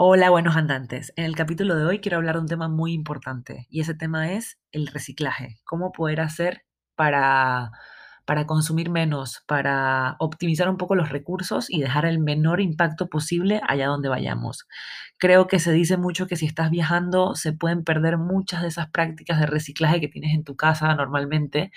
Hola, buenos andantes. En el capítulo de hoy quiero hablar de un tema muy importante y ese tema es el reciclaje. ¿Cómo poder hacer para para consumir menos, para optimizar un poco los recursos y dejar el menor impacto posible allá donde vayamos. Creo que se dice mucho que si estás viajando se pueden perder muchas de esas prácticas de reciclaje que tienes en tu casa normalmente,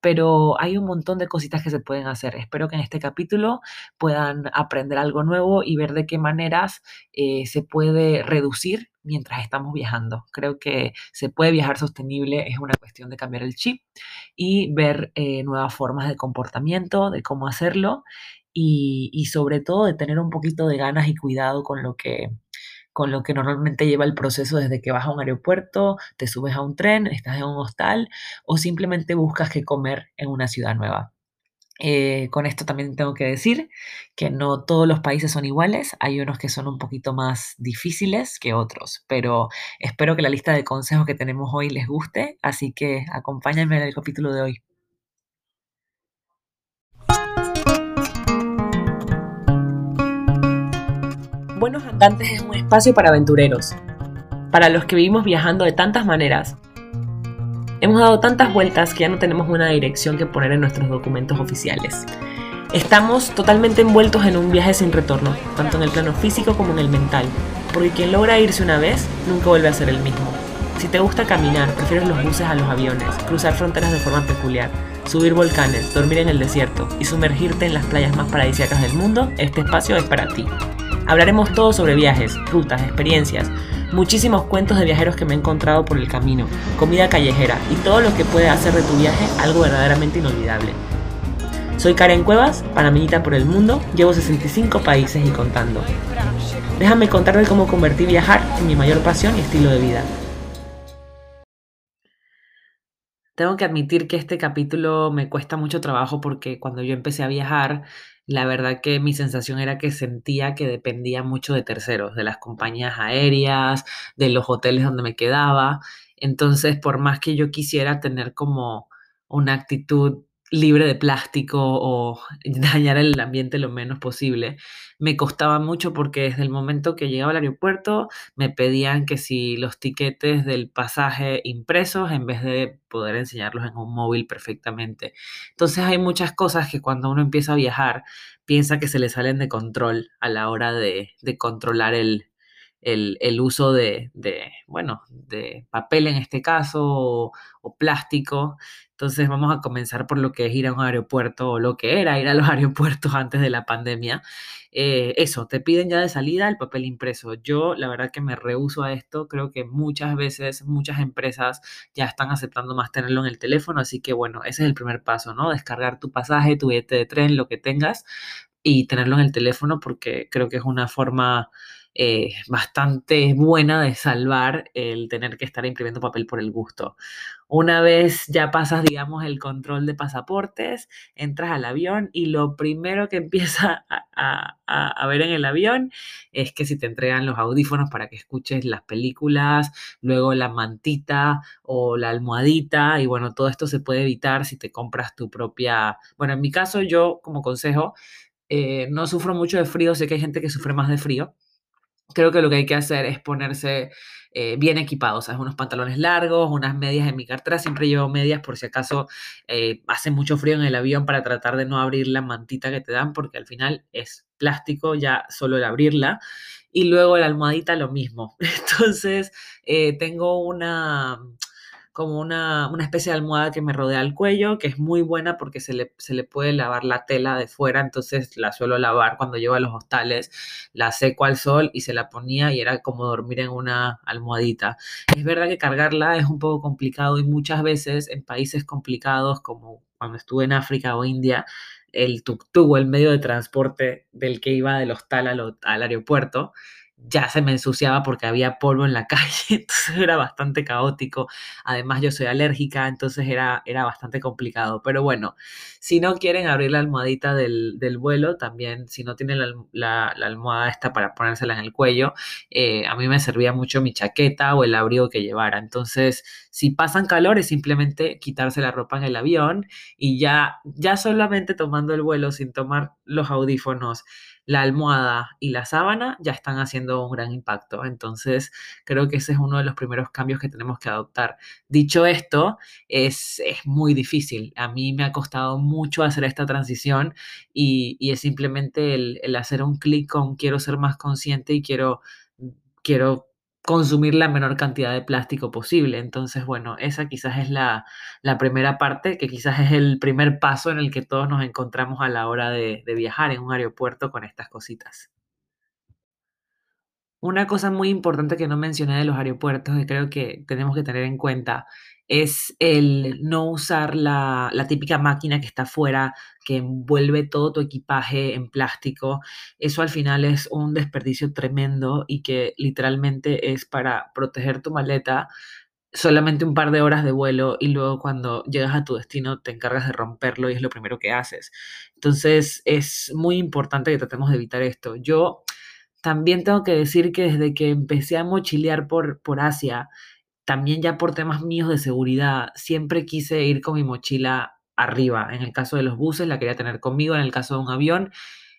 pero hay un montón de cositas que se pueden hacer. Espero que en este capítulo puedan aprender algo nuevo y ver de qué maneras eh, se puede reducir mientras estamos viajando. Creo que se puede viajar sostenible, es una cuestión de cambiar el chip y ver eh, nuevas formas de comportamiento, de cómo hacerlo y, y, sobre todo de tener un poquito de ganas y cuidado con lo que con lo que normalmente lleva el proceso desde que vas a un aeropuerto, te subes a un tren, estás en un hostal o simplemente buscas qué comer en una ciudad nueva. Eh, con esto también tengo que decir que no todos los países son iguales, hay unos que son un poquito más difíciles que otros, pero espero que la lista de consejos que tenemos hoy les guste, así que acompáñenme en el capítulo de hoy. Buenos Andantes es un espacio para aventureros, para los que vivimos viajando de tantas maneras Hemos dado tantas vueltas que ya no tenemos una dirección que poner en nuestros documentos oficiales. Estamos totalmente envueltos en un viaje sin retorno, tanto en el plano físico como en el mental, porque quien logra irse una vez nunca vuelve a ser el mismo. Si te gusta caminar, prefieres los buses a los aviones, cruzar fronteras de forma peculiar, subir volcanes, dormir en el desierto y sumergirte en las playas más paradisíacas del mundo, este espacio es para ti. Hablaremos todo sobre viajes, rutas, experiencias, muchísimos cuentos de viajeros que me he encontrado por el camino, comida callejera y todo lo que puede hacer de tu viaje algo verdaderamente inolvidable. Soy Karen Cuevas, panameñita por el mundo, llevo 65 países y contando. Déjame contarte cómo convertí viajar en mi mayor pasión y estilo de vida. Tengo que admitir que este capítulo me cuesta mucho trabajo porque cuando yo empecé a viajar la verdad que mi sensación era que sentía que dependía mucho de terceros, de las compañías aéreas, de los hoteles donde me quedaba. Entonces, por más que yo quisiera tener como una actitud libre de plástico o dañar el ambiente lo menos posible. Me costaba mucho porque desde el momento que llegaba al aeropuerto me pedían que si los tiquetes del pasaje impresos en vez de poder enseñarlos en un móvil perfectamente. Entonces hay muchas cosas que cuando uno empieza a viajar piensa que se le salen de control a la hora de, controlar el, el, uso de, de, bueno, de papel en este caso o, o plástico. Entonces vamos a comenzar por lo que es ir a un aeropuerto o lo que era ir a los aeropuertos antes de la pandemia. Eh, eso, te piden ya de salida el papel impreso. Yo la verdad que me rehuso a esto. Creo que muchas veces muchas empresas ya están aceptando más tenerlo en el teléfono. Así que bueno, ese es el primer paso, ¿no? Descargar tu pasaje, tu billete de tren, lo que tengas y tenerlo en el teléfono porque creo que es una forma eh, bastante buena de salvar el tener que estar imprimiendo papel por el gusto. Una vez ya pasas, digamos, el control de pasaportes, entras al avión y lo primero que empieza a, ver en el avión es que si te entregan los audífonos para que escuches las películas, luego la mantita o la almohadita y bueno, todo esto se puede evitar si te compras tu propia, bueno, en mi caso yo como consejo, eh, no sufro mucho de frío, sé que hay gente que sufre más de frío, creo que lo que hay que hacer es ponerse eh, bien equipados, ¿sabes? Unos pantalones largos, unas medias en mi cartera, siempre llevo medias por si acaso eh, hace mucho frío en el avión para tratar de no abrir la mantita que te dan, porque al final es plástico ya solo el abrirla. Y luego la almohadita lo mismo. Entonces, eh, tengo una como una, especie de almohada que me rodea el cuello, que es muy buena porque se le, se le puede lavar la tela de fuera, entonces la suelo lavar cuando llevo a los hostales, la seco al sol y se la ponía y era como dormir en una almohadita. Es verdad que cargarla es un poco complicado y muchas veces en países complicados como cuando estuve en África o India, el tuk-tuk o el medio de transporte del que iba del hostal al, al aeropuerto, ya se me ensuciaba porque había polvo en la calle, entonces era bastante caótico. Además yo soy alérgica, entonces era, era bastante complicado. Pero bueno, si no quieren abrir la almohadita del, vuelo, también si no tienen la, almohada esta para ponérsela en el cuello, eh, a mí me servía mucho mi chaqueta o el abrigo que llevara. Entonces, si pasan calor es simplemente quitarse la ropa en el avión y ya, ya solamente tomando el vuelo sin tomar los audífonos la almohada y la sábana ya están haciendo un gran impacto. Entonces, creo que ese es uno de los primeros cambios que tenemos que adoptar. Dicho esto, es, es muy difícil. A mí me ha costado mucho hacer esta transición y, y es simplemente el, el hacer un clic con quiero ser más consciente y quiero, quiero consumir la menor cantidad de plástico posible. Entonces, bueno, esa quizás es la, la, primera parte, que quizás es el primer paso en el que todos nos encontramos a la hora de, de viajar en un aeropuerto con estas cositas. Una cosa muy importante que no mencioné de los aeropuertos, que creo que tenemos que tener en cuenta, es el no usar la, la típica máquina que está afuera, que envuelve todo tu equipaje en plástico. Eso al final es un desperdicio tremendo y que literalmente es para proteger tu maleta solamente un par de horas de vuelo y luego cuando llegas a tu destino te encargas de romperlo y es lo primero que haces. Entonces es muy importante que tratemos de evitar esto. Yo también tengo que decir que desde que empecé a mochilear por, por Asia, también ya por temas míos de seguridad, siempre quise ir con mi mochila arriba. En el caso de los buses, la quería tener conmigo. En el caso de un avión,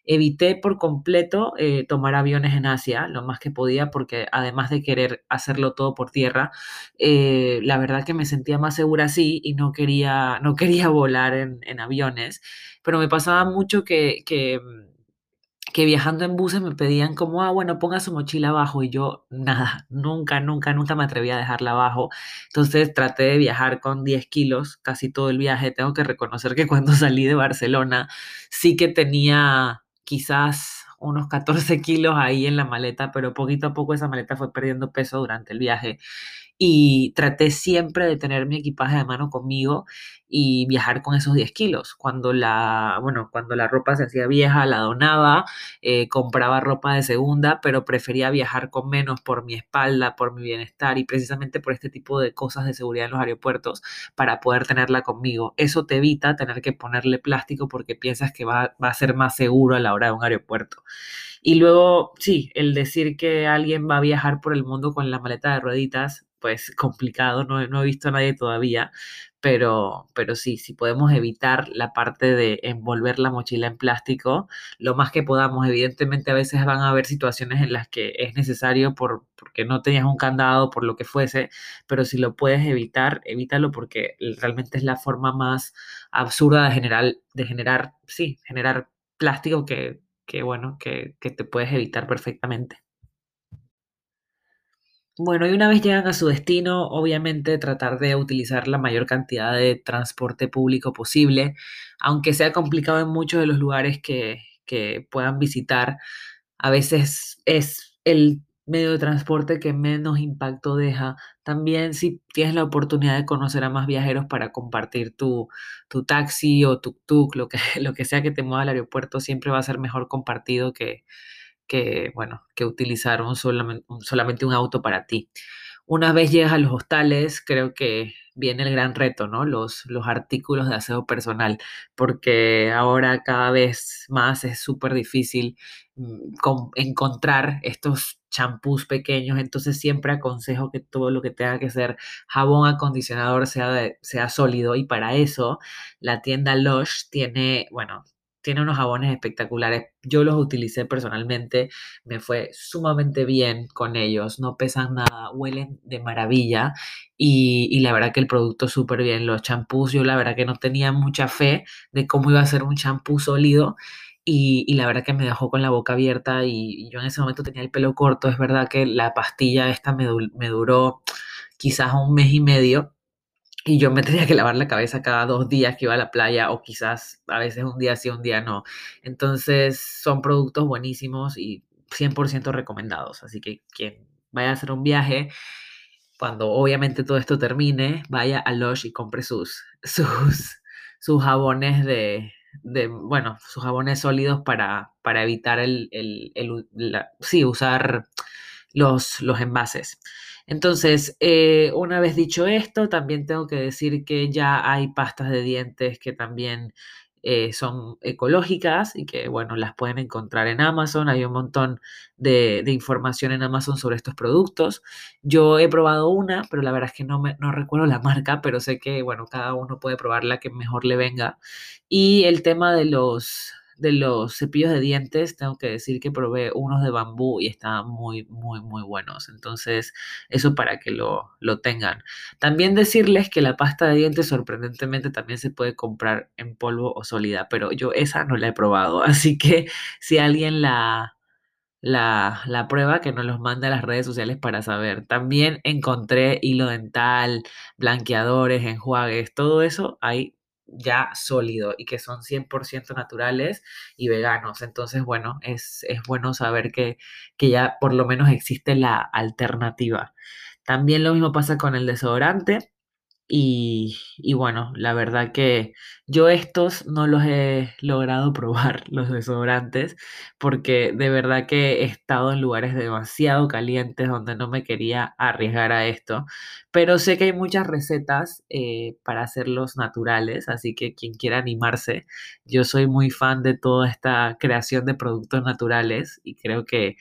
evité por completo eh, tomar aviones en Asia, lo más que podía, porque además de querer hacerlo todo por tierra, eh, la verdad que me sentía más segura así y no quería, no quería volar en, aviones. Pero me pasaba mucho que, que que viajando en buses me pedían como, ah, bueno, ponga su mochila abajo y yo nada, nunca, nunca, nunca me atreví a dejarla abajo. Entonces traté de viajar con 10 kilos casi todo el viaje. Tengo que reconocer que cuando salí de Barcelona sí que tenía quizás unos 14 kilos ahí en la maleta, pero poquito a poco esa maleta fue perdiendo peso durante el viaje y traté siempre de tener mi equipaje de mano conmigo y viajar con esos 10 kilos. Cuando la, bueno, cuando la ropa se hacía vieja, la donaba, eh, compraba ropa de segunda, pero prefería viajar con menos por mi espalda, por mi bienestar y precisamente por este tipo de cosas de seguridad en los aeropuertos para poder tenerla conmigo. Eso te evita tener que ponerle plástico porque piensas que va, va a ser más seguro a la hora de un aeropuerto. Y luego, sí, el decir que alguien va a viajar por el mundo con la maleta de rueditas, pues complicado, no, no he visto a nadie todavía, pero, pero sí, si podemos evitar la parte de envolver la mochila en plástico, lo más que podamos. Evidentemente a veces van a haber situaciones en las que es necesario por, porque no tenías un candado, por lo que fuese, pero si lo puedes evitar, evítalo porque realmente es la forma más absurda de generar, de generar sí, generar plástico que, que bueno, que, que te puedes evitar perfectamente. Bueno, y una vez llegan a su destino, obviamente tratar de utilizar la mayor cantidad de transporte público posible, aunque sea complicado en muchos de los lugares que, que puedan visitar, a veces es el medio de transporte que menos impacto deja. También si tienes la oportunidad de conocer a más viajeros para compartir tu, tu taxi o tuk-tuk, lo que, lo que sea que te mueva al aeropuerto, siempre va a ser mejor compartido que, que, bueno, que utilizar un solamente, un, auto para ti. Una vez llegas a los hostales, creo que viene el gran reto, ¿no? Los, los artículos de aseo personal, porque ahora cada vez más es súper difícil mm, encontrar estos champús pequeños, entonces siempre aconsejo que todo lo que tenga que ser jabón acondicionador sea, sea sólido y para eso la tienda Lush tiene, bueno, tiene unos jabones espectaculares. Yo los utilicé personalmente, me fue sumamente bien con ellos, no pesan nada, huelen de maravilla y, y la verdad que el producto súper bien. Los champús, yo la verdad que no tenía mucha fe de cómo iba a ser un champú sólido. Y, y, la verdad que me dejó con la boca abierta y, y, yo en ese momento tenía el pelo corto. Es verdad que la pastilla esta me, me duró quizás un mes y medio y yo me tenía que lavar la cabeza cada dos días que iba a la playa o quizás a veces un día sí, un día no. Entonces son productos buenísimos y 100% recomendados. Así que quien vaya a hacer un viaje, cuando obviamente todo esto termine, vaya a Lush y compre sus, sus, sus jabones de, de, bueno, sus jabones sólidos para, para evitar el, el, el sí, usar los, los envases. Entonces, eh, una vez dicho esto, también tengo que decir que ya hay pastas de dientes que también eh, son ecológicas y que, bueno, las pueden encontrar en Amazon. Hay un montón de, de, información en Amazon sobre estos productos. Yo he probado una, pero la verdad es que no, me, no recuerdo la marca, pero sé que, bueno, cada uno puede probar la que mejor le venga. Y el tema de los de los cepillos de dientes, tengo que decir que probé unos de bambú y estaban muy, muy, muy buenos. Entonces, eso para que lo, lo tengan. También decirles que la pasta de dientes sorprendentemente también se puede comprar en polvo o sólida, pero yo esa no la he probado. Así que si alguien la, la, la prueba que nos los manda a las redes sociales para saber. También encontré hilo dental, blanqueadores, enjuagues, todo eso ahí ya sólido y que son 100% naturales y veganos. Entonces, bueno, es, es bueno saber que, que ya por lo menos existe la alternativa. También lo mismo pasa con el desodorante. Y, y, bueno, la verdad que yo estos no los he logrado probar, los desodorantes, porque de verdad que he estado en lugares demasiado calientes donde no me quería arriesgar a esto. Pero sé que hay muchas recetas eh, para hacerlos naturales, así que quien quiera animarse, yo soy muy fan de toda esta creación de productos naturales y creo que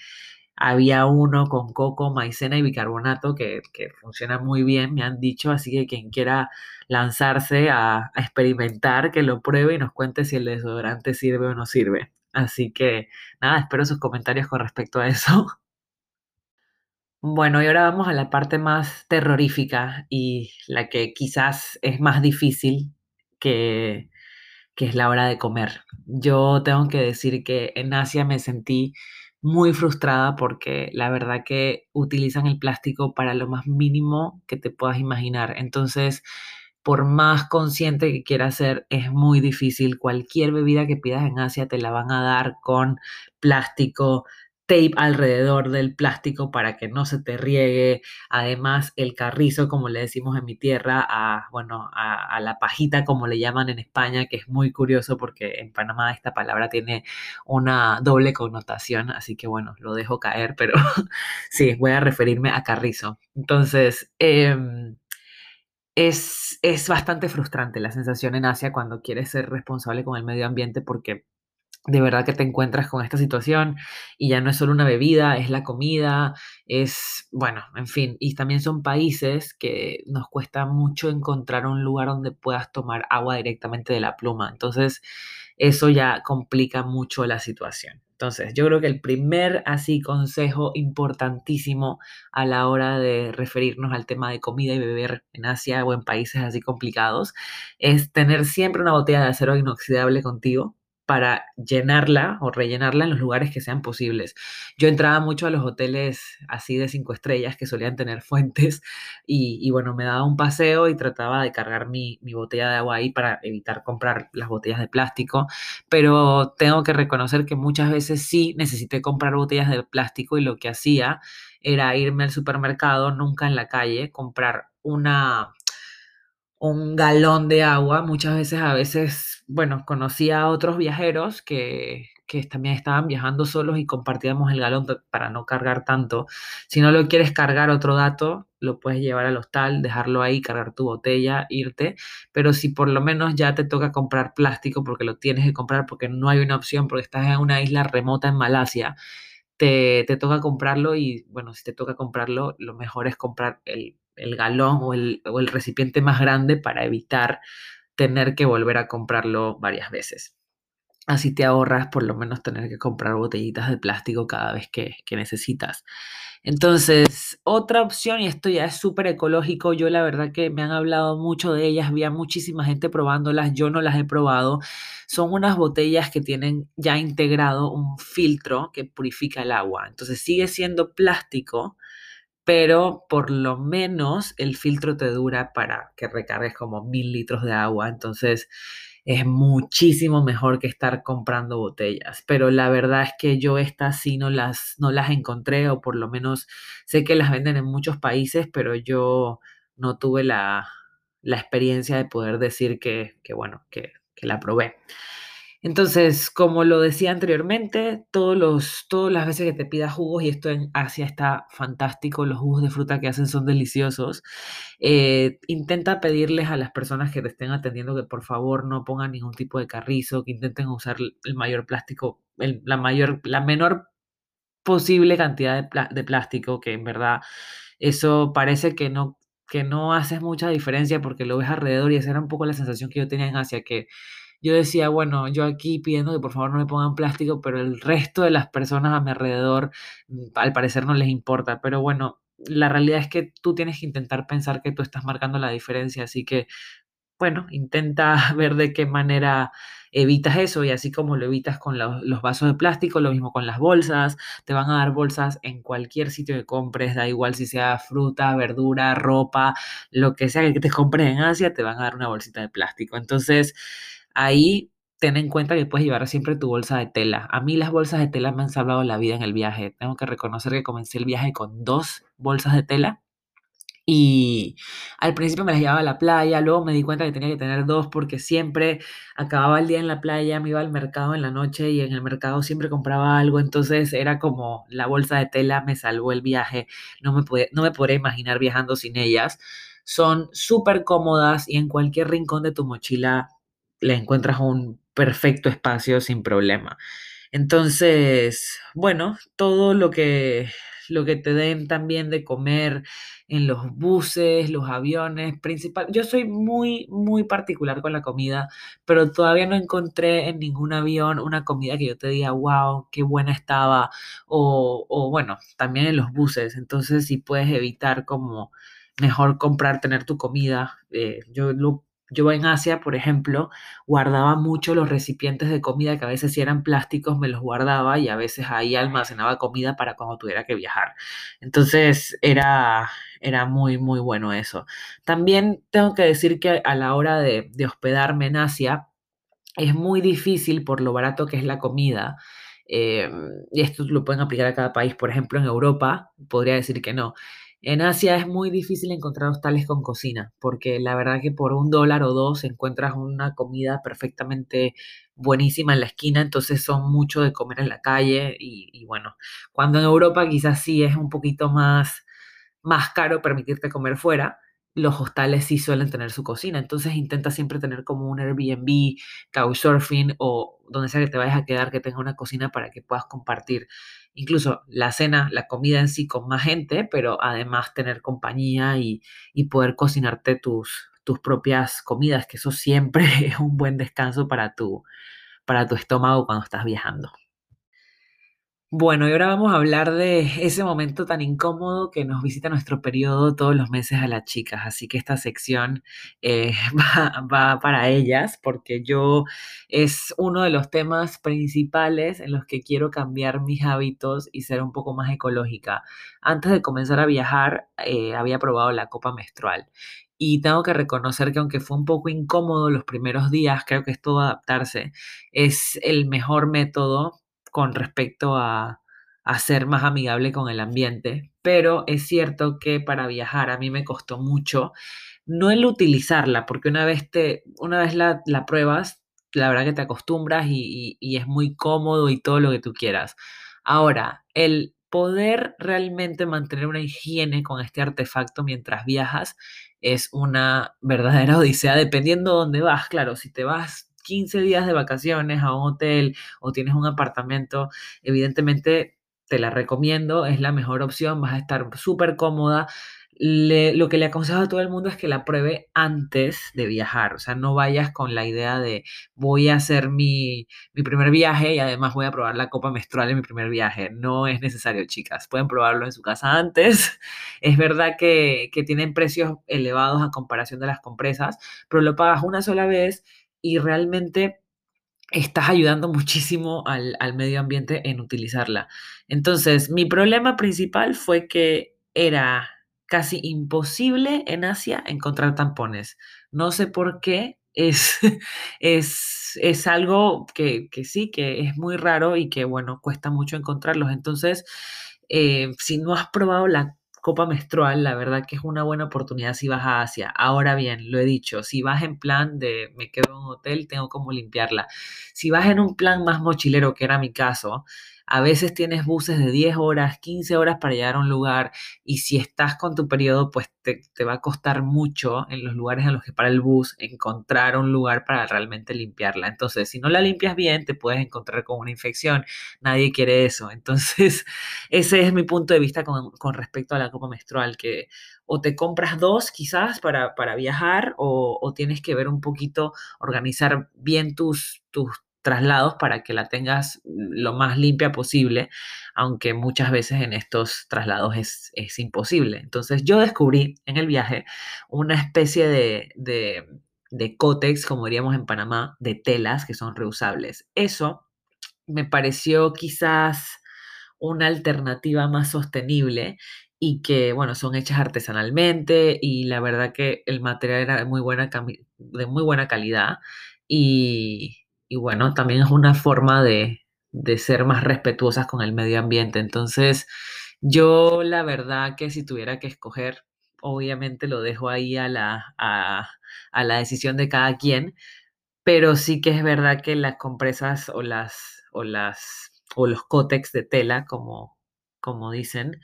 había uno con coco, maicena y bicarbonato que, funciona muy bien, me han dicho, así que quien quiera lanzarse a, a, experimentar, que lo pruebe y nos cuente si el desodorante sirve o no sirve. Así que nada, espero sus comentarios con respecto a eso. Bueno, y ahora vamos a la parte más terrorífica y la que quizás es más difícil que, que es la hora de comer. Yo tengo que decir que en Asia me sentí muy frustrada porque la verdad que utilizan el plástico para lo más mínimo que te puedas imaginar. Entonces, por más consciente que quieras ser, es muy difícil. Cualquier bebida que pidas en Asia te la van a dar con plástico, tape alrededor del plástico para que no se te riegue. Además, el carrizo, como le decimos en mi tierra, a, bueno, a, la pajita, como le llaman en España, que es muy curioso porque en Panamá esta palabra tiene una doble connotación, así que bueno, lo dejo caer, pero sí, voy a referirme a carrizo. Entonces, em, es, es bastante frustrante la sensación en Asia cuando quieres ser responsable con el medio ambiente porque de verdad que te encuentras con esta situación y ya no es solo una bebida, es la comida, es, bueno, en fin, y también son países que nos cuesta mucho encontrar un lugar donde puedas tomar agua directamente de la pluma. Entonces, eso ya complica mucho la situación. Entonces, yo creo que el primer así consejo importantísimo a la hora de referirnos al tema de comida y beber en Asia o en países así complicados es tener siempre una botella de acero inoxidable contigo para llenarla o rellenarla en los lugares que sean posibles. Yo entraba mucho a los hoteles así de cinco estrellas que solían tener fuentes y, bueno, me daba un paseo y trataba de cargar mi, mi, botella de agua ahí para evitar comprar las botellas de plástico, pero tengo que reconocer que muchas veces sí necesité comprar botellas de plástico y lo que hacía era irme al supermercado, nunca en la calle, comprar una un galón de agua. Muchas veces, a veces, bueno, conocía a otros viajeros que, que también estaban viajando solos y compartíamos el galón para no cargar tanto. Si no lo quieres cargar otro dato, lo puedes llevar al hostal, dejarlo ahí, cargar tu botella, irte. Pero si por lo menos ya te toca comprar plástico porque lo tienes que comprar porque no hay una opción, porque estás en una isla remota en Malasia, te, te toca comprarlo y bueno, si te toca comprarlo, lo mejor es comprar el el galón o el, o el recipiente más grande para evitar tener que volver a comprarlo varias veces. Así te ahorras por lo menos tener que comprar botellitas de plástico cada vez que, que necesitas. Entonces, otra opción, y esto ya es súper ecológico, yo la verdad que me han hablado mucho de ellas, había muchísima gente probándolas, yo no las he probado. Son unas botellas que tienen ya integrado un filtro que purifica el agua. Entonces sigue siendo plástico, pero por lo menos el filtro te dura para que recargues como mil litros de agua, entonces es muchísimo mejor que estar comprando botellas. Pero la verdad es que yo estas sí no las, no las encontré, o por lo menos sé que las venden en muchos países, pero yo no tuve la, la experiencia de poder decir que, que bueno, que, que la probé. Entonces, como lo decía anteriormente, todos todas las veces que te pidas jugos, y esto en Asia está fantástico, los jugos de fruta que hacen son deliciosos, eh, intenta pedirles a las personas que te estén atendiendo que por favor no pongan ningún tipo de carrizo, que intenten usar el mayor plástico, la, mayor, la menor posible cantidad de, plástico, que en verdad eso parece que no, que no hace mucha diferencia porque lo ves alrededor y esa era un poco la sensación que yo tenía en Asia, que yo decía, bueno, yo aquí pidiendo que por favor no me pongan plástico, pero el resto de las personas a mi alrededor mm, al parecer no les importa. Pero bueno, la realidad es que tú tienes que intentar pensar que tú estás marcando la diferencia, así que bueno, intenta ver de qué manera evitas eso y así como lo evitas con los, vasos de plástico, lo mismo con las bolsas, te van a dar bolsas en cualquier sitio que compres, da igual si sea fruta, verdura, ropa, lo que sea que te compres en Asia, te van a dar una bolsita de plástico. Entonces, ahí ten en cuenta que puedes llevar siempre tu bolsa de tela. A mí las bolsas de tela me han salvado la vida en el viaje. Tengo que reconocer que comencé el viaje con dos bolsas de tela y al principio me las llevaba a la playa, luego me di cuenta que tenía que tener dos porque siempre acababa el día en la playa, me iba al mercado en la noche y en el mercado siempre compraba algo, entonces era como la bolsa de tela me salvó el viaje, no me, puede, no me podría imaginar viajando sin ellas. Son súper cómodas y en cualquier rincón de tu mochila le encuentras un perfecto espacio sin problema. Entonces, bueno, todo lo que, lo que te den también de comer en los buses, los aviones, principal. Yo soy muy, muy particular con la comida, pero todavía no encontré en ningún avión una comida que yo te diga, wow, qué buena estaba, o, o bueno, también en los buses. Entonces, si puedes evitar como mejor comprar, tener tu comida. Eh, yo lo yo en Asia, por ejemplo, guardaba mucho los recipientes de comida que a veces si eran plásticos me los guardaba y a veces ahí almacenaba comida para cuando tuviera que viajar. Entonces era, era muy, muy bueno eso. También tengo que decir que a la hora de, hospedarme en Asia es muy difícil por lo barato que es la comida. Eh, y esto lo pueden aplicar a cada país. Por ejemplo, en Europa podría decir que no. En Asia es muy difícil encontrar hostales con cocina, porque la verdad que por un dólar o dos encuentras una comida perfectamente buenísima en la esquina, entonces son mucho de comer en la calle y, y bueno, cuando en Europa quizás sí es un poquito más, más caro permitirte comer fuera, los hostales sí suelen tener su cocina. Entonces intenta siempre tener como un Airbnb, Couchsurfing o donde sea que te vayas a quedar que tenga una cocina para que puedas compartir incluso la cena, la comida en sí con más gente, pero además tener compañía y, y poder cocinarte tus, tus propias comidas, que eso siempre es un buen descanso para tu, para tu estómago cuando estás viajando. Bueno, y ahora vamos a hablar de ese momento tan incómodo que nos visita nuestro periodo todos los meses a las chicas. Así que esta sección eh, va, para ellas porque yo es uno de los temas principales en los que quiero cambiar mis hábitos y ser un poco más ecológica. Antes de comenzar a viajar, eh, había probado la copa menstrual. Y tengo que reconocer que aunque fue un poco incómodo los primeros días, creo que todo adaptarse, es el mejor método con respecto a, ser más amigable con el ambiente, pero es cierto que para viajar a mí me costó mucho no el utilizarla, porque una vez, te, una vez la, pruebas, la verdad que te acostumbras y, es muy cómodo y todo lo que tú quieras. Ahora, el poder realmente mantener una higiene con este artefacto mientras viajas es una verdadera odisea, dependiendo de dónde vas. Claro, si te vas 15 días de vacaciones a un hotel o tienes un apartamento, evidentemente te la recomiendo, es la mejor opción, vas a estar súper cómoda. Lo que le aconsejo a todo el mundo es que la pruebe antes de viajar, o sea, no vayas con la idea de voy a hacer mi, mi primer viaje y además voy a probar la copa menstrual en mi primer viaje. No es necesario, chicas, pueden probarlo en su casa antes. Es verdad que, que tienen precios elevados a comparación de las compresas, pero lo pagas una sola vez y realmente estás ayudando muchísimo al, al, medio ambiente en utilizarla. Entonces, mi problema principal fue que era casi imposible en Asia encontrar tampones. No sé por qué, es, es, es algo que, que, sí, que es muy raro y que, bueno, cuesta mucho encontrarlos. Entonces, eh, si no has probado la copa menstrual, la verdad que es una buena oportunidad si vas a Asia. Ahora bien, lo he dicho, si vas en plan de me quedo en un hotel, tengo como limpiarla. Si vas en un plan más mochilero, que era mi caso, a veces tienes buses de 10 horas, 15 horas para llegar a un lugar y si estás con tu periodo, pues te, te va a costar mucho en los lugares en los que para el bus encontrar un lugar para realmente limpiarla. Entonces, si no la limpias bien, te puedes encontrar con una infección. Nadie quiere eso. Entonces, ese es mi punto de vista con, con respecto a la copa menstrual, que o te compras dos quizás para, para viajar o, o, tienes que ver un poquito, organizar bien tus, tus traslados para que la tengas lo más limpia posible, aunque muchas veces en estos traslados es, es imposible. Entonces yo descubrí en el viaje una especie de, de, de cótex, como diríamos en Panamá, de telas que son reusables. Eso me pareció quizás una alternativa más sostenible y que, bueno, son hechas artesanalmente y la verdad que el material era de muy buena, de muy buena calidad y, y bueno, también es una forma de, de ser más respetuosas con el medio ambiente. Entonces, yo la verdad que si tuviera que escoger, obviamente lo dejo ahí a la, a, a la decisión de cada quien, pero sí que es verdad que las compresas o las o las o los cótex de tela, como, como dicen,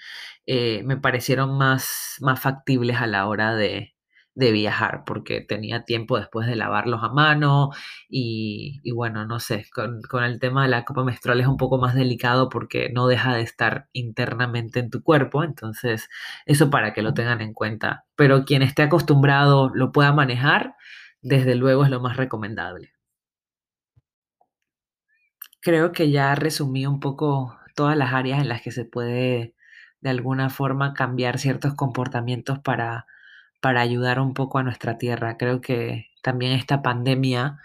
eh, me parecieron más, más factibles a la hora de, de, viajar, porque tenía tiempo después de lavarlos a mano y, y bueno, no sé, con, con, el tema de la copa menstrual es un poco más delicado porque no deja de estar internamente en tu cuerpo, entonces eso para que lo tengan en cuenta, pero quien esté acostumbrado lo pueda manejar, desde luego es lo más recomendable. Creo que ya resumí un poco todas las áreas en las que se puede de alguna forma cambiar ciertos comportamientos para, para ayudar un poco a nuestra tierra. Creo que también esta pandemia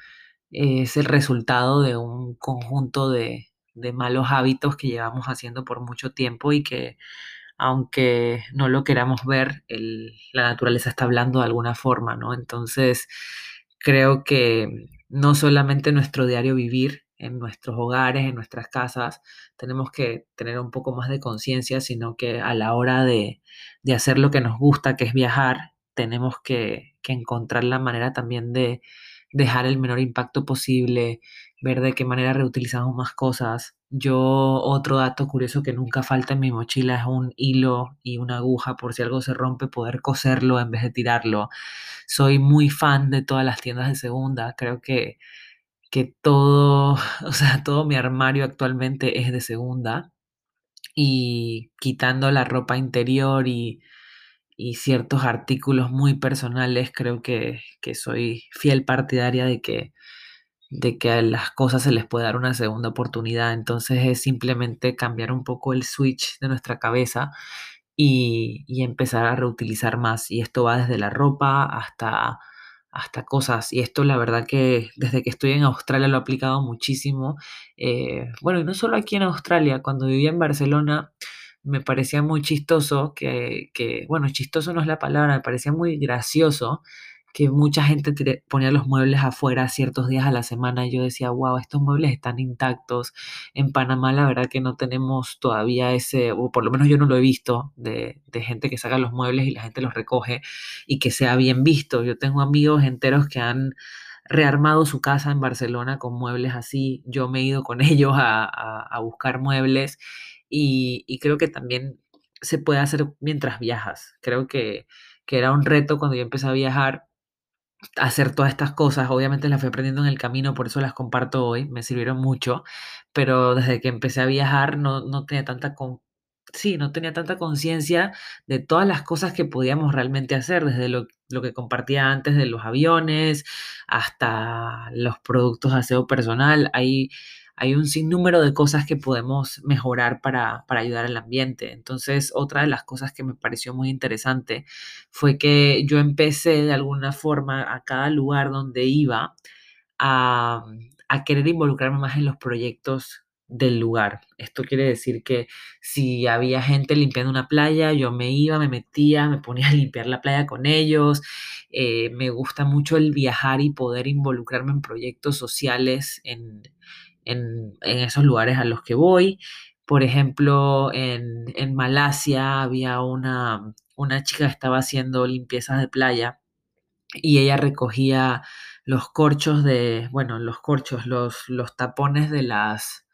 es el resultado de un conjunto de, malos hábitos que llevamos haciendo por mucho tiempo y que aunque no lo queramos ver, la naturaleza está hablando de alguna forma, ¿no? Entonces, creo que no solamente nuestro diario vivir en nuestros hogares, en nuestras casas, tenemos que tener un poco más de conciencia, sino que a la hora de, hacer lo que nos gusta, que es viajar, tenemos que, que, encontrar la manera también de dejar el menor impacto posible, ver de qué manera reutilizamos más cosas. Yo, otro dato curioso que nunca falta en mi mochila es un hilo y una aguja, por si algo se rompe, poder coserlo en vez de tirarlo. Soy muy fan de todas las tiendas de segunda, creo que que todo, o sea, todo mi armario actualmente es de segunda y quitando la ropa interior y, y ciertos artículos muy personales, creo que, que, soy fiel partidaria de que, de que a las cosas se les puede dar una segunda oportunidad. Entonces es simplemente cambiar un poco el switch de nuestra cabeza y, y empezar a reutilizar más. Y esto va desde la ropa hasta hasta cosas. Y esto la verdad que desde que estoy en Australia lo he aplicado muchísimo. Eh, bueno, y no solo aquí en Australia, cuando vivía en Barcelona me parecía muy chistoso que, que, bueno, chistoso no es la palabra, me parecía muy gracioso que mucha gente ponía los muebles afuera ciertos días a la semana y yo decía, wow, estos muebles están intactos. En Panamá la verdad que no tenemos todavía ese, o por lo menos yo no lo he visto, de, de gente que saca los muebles y la gente los recoge y que sea bien visto. Yo tengo amigos enteros que han rearmado su casa en Barcelona con muebles así. Yo me he ido con ellos a, a, a buscar muebles y, y creo que también se puede hacer mientras viajas. Creo que, que era un reto cuando yo empecé a viajar hacer todas estas cosas. Obviamente las fui aprendiendo en el camino, por eso las comparto hoy, me sirvieron mucho, pero desde que empecé a viajar no, no tenía tanta con... Sí, no tenía tanta conciencia de todas las cosas que podíamos realmente hacer, desde lo, lo, que compartía antes de los aviones hasta los productos de aseo personal. Hay, hay un sinnúmero de cosas que podemos mejorar para, para, ayudar al ambiente. Entonces, otra de las cosas que me pareció muy interesante fue que yo empecé de alguna forma a cada lugar donde iba a, querer involucrarme más en los proyectos del lugar. Esto quiere decir que si había gente limpiando una playa, yo me iba, me metía, me ponía a limpiar la playa con ellos. Eh, me gusta mucho el viajar y poder involucrarme en proyectos sociales, en, en, esos lugares a los que voy. Por ejemplo, en, en Malasia había una, una chica que estaba haciendo limpiezas de playa y ella recogía los corchos de, bueno, los corchos, los, los tapones de las,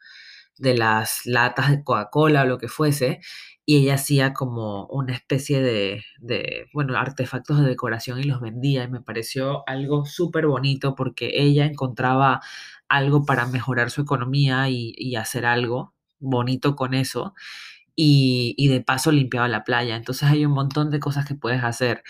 de las latas de Coca-Cola o lo que fuese, y ella hacía como una especie de, de, bueno, artefactos de decoración y los vendía y me pareció algo súper bonito porque ella encontraba algo para mejorar su economía y, y hacer algo bonito con eso y, y de paso limpiaba la playa. Entonces hay un montón de cosas que puedes hacer.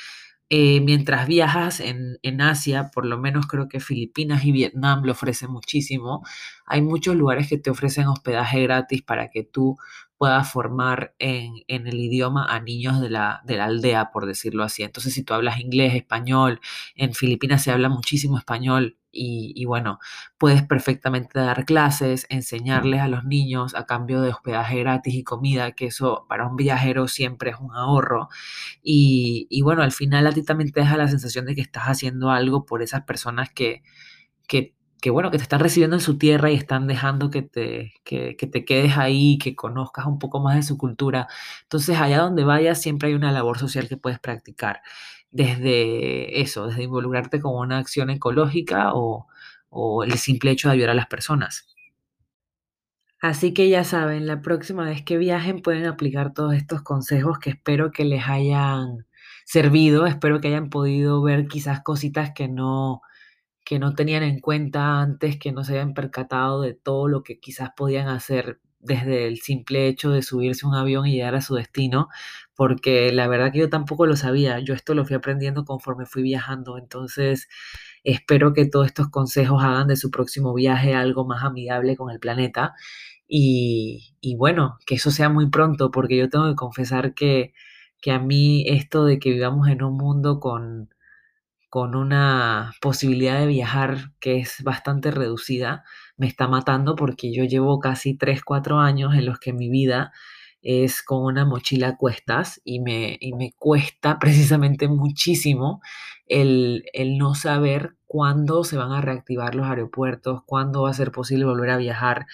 Eh, mientras viajas en, en Asia, por lo menos creo que Filipinas y Vietnam lo ofrecen muchísimo. Hay muchos lugares que te ofrecen hospedaje gratis para que tú puedas formar en, en el idioma a niños de la, de la aldea, por decirlo así. Entonces, si tú hablas inglés, español, en Filipinas se habla muchísimo español y, y bueno, puedes perfectamente dar clases, enseñarles a los niños a cambio de hospedaje gratis y comida, que eso para un viajero siempre es un ahorro. Y, y bueno, al final a ti también te deja la sensación de que estás haciendo algo por esas personas que, que, que bueno, que te están recibiendo en su tierra y están dejando que te, que, que te quedes ahí, que conozcas un poco más de su cultura. Entonces, allá donde vayas, siempre hay una labor social que puedes practicar. Desde eso, desde involucrarte con una acción ecológica o, o el simple hecho de ayudar a las personas. Así que ya saben, la próxima vez que viajen pueden aplicar todos estos consejos que espero que les hayan servido, espero que hayan podido ver quizás cositas que no, que no tenían en cuenta antes, que no se habían percatado de todo lo que quizás podían hacer desde el simple hecho de subirse a un avión y llegar a su destino, porque la verdad que yo tampoco lo sabía, yo esto lo fui aprendiendo conforme fui viajando, entonces espero que todos estos consejos hagan de su próximo viaje algo más amigable con el planeta y, y bueno, que eso sea muy pronto, porque yo tengo que confesar que, que a mí esto de que vivamos en un mundo con con una posibilidad de viajar que es bastante reducida, me está matando porque yo llevo casi 3 4 años en los que mi vida es con una mochila a cuestas y me, y me cuesta precisamente muchísimo el, el no saber cuándo se van a reactivar los aeropuertos, cuándo va a ser posible volver a viajar.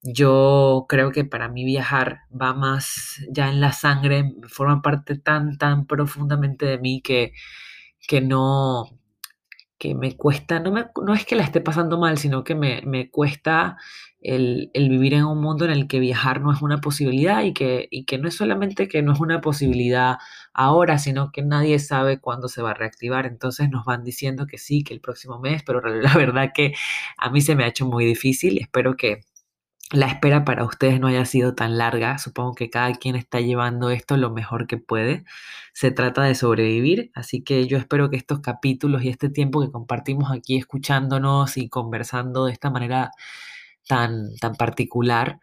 Yo creo que para mí viajar va más ya en la sangre, forma parte tan, tan profundamente de mí que que no, que me cuesta, no, me, no es que la esté pasando mal, sino que me, me cuesta el, el, vivir en un mundo en el que viajar no es una posibilidad y que, y que no es solamente que no es una posibilidad ahora, sino que nadie sabe cuándo se va a reactivar. Entonces nos van diciendo que sí, que el próximo mes, pero la verdad que a mí se me ha hecho muy difícil. Espero que la espera para ustedes no haya sido tan larga. Supongo que cada quien está llevando esto lo mejor que puede. Se trata de sobrevivir, así que yo espero que estos capítulos y este tiempo que compartimos aquí escuchándonos y conversando de esta manera tan, tan particular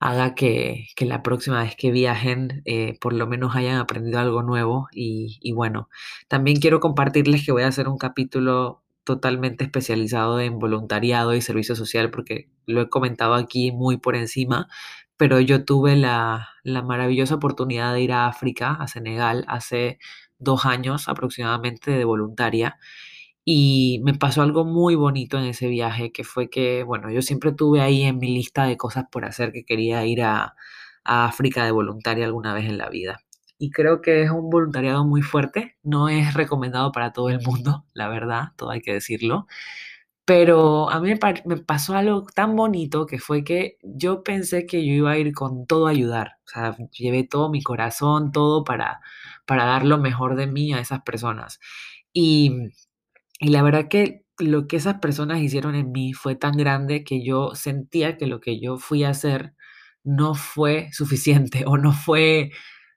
haga que, que la próxima vez que viajen eh, por lo menos hayan aprendido algo nuevo. Y, y bueno, también quiero compartirles que voy a hacer un capítulo totalmente especializado en voluntariado y servicio social, porque lo he comentado aquí muy por encima, pero yo tuve la, la maravillosa oportunidad de ir a África, a Senegal, hace dos años aproximadamente de voluntaria. Y me pasó algo muy bonito en ese viaje, que fue que, bueno, yo siempre tuve ahí en mi lista de cosas por hacer que quería ir a, a África de voluntaria alguna vez en la vida y creo que es un voluntariado muy fuerte. No es recomendado para todo el mundo, la verdad, todo hay que decirlo. Pero a mí me, pasó algo tan bonito que fue que yo pensé que yo iba a ir con todo a ayudar. O sea, llevé todo mi corazón, todo para, para dar lo mejor de mí a esas personas. Y, y la verdad que lo que esas personas hicieron en mí fue tan grande que yo sentía que lo que yo fui a hacer no fue suficiente o no fue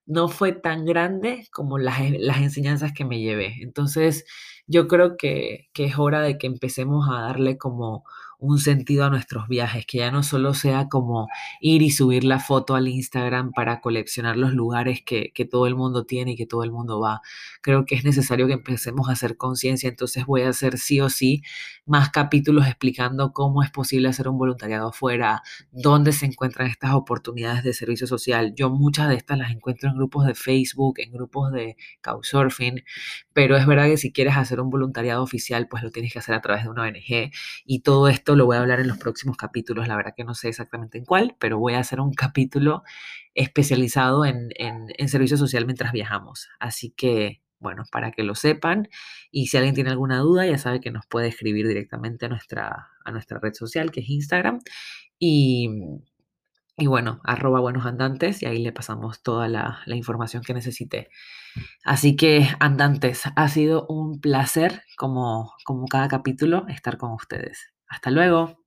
no fue tan grande como las, las enseñanzas que me llevé. Entonces, yo creo que, que es hora de que empecemos a darle como un sentido a nuestros viajes, que ya no solo sea como ir y subir la foto al Instagram para coleccionar los lugares que, que todo el mundo tiene y que todo el mundo va. Creo que es necesario que empecemos a hacer conciencia, entonces voy a hacer sí o sí más capítulos explicando cómo es posible hacer un voluntariado afuera, dónde se encuentran estas oportunidades de servicio social. Yo muchas de estas las encuentro en grupos de Facebook, en grupos de Couchsurfing, pero es verdad que si quieres hacer un voluntariado oficial, pues lo tienes que hacer a través de una ONG y todo esto lo voy a hablar en los próximos capítulos, la verdad que no sé exactamente en cuál, pero voy a hacer un capítulo especializado en, en, en servicio social mientras viajamos. Así que, bueno, para que lo sepan y si alguien tiene alguna duda, ya sabe que nos puede escribir directamente a nuestra, a nuestra red social, que es Instagram. Y, Y bueno, arroba buenos andantes y ahí le pasamos toda la, la información que necesite. Así que, andantes, ha sido un placer, como, como cada capítulo, estar con ustedes. Hasta luego.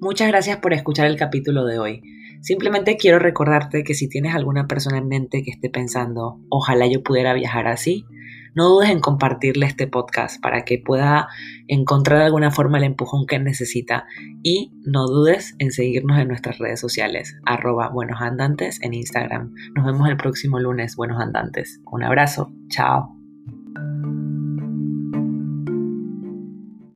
Muchas gracias por escuchar el capítulo de hoy. Simplemente quiero recordarte que si tienes alguna persona en mente que esté pensando, ojalá yo pudiera viajar así, no dudes en compartirle este podcast para que pueda encontrar de alguna forma el empujón que necesita y no dudes en seguirnos en nuestras redes sociales, arroba buenos andantes en Instagram. Nos vemos el próximo lunes, buenos andantes. Un abrazo, chao.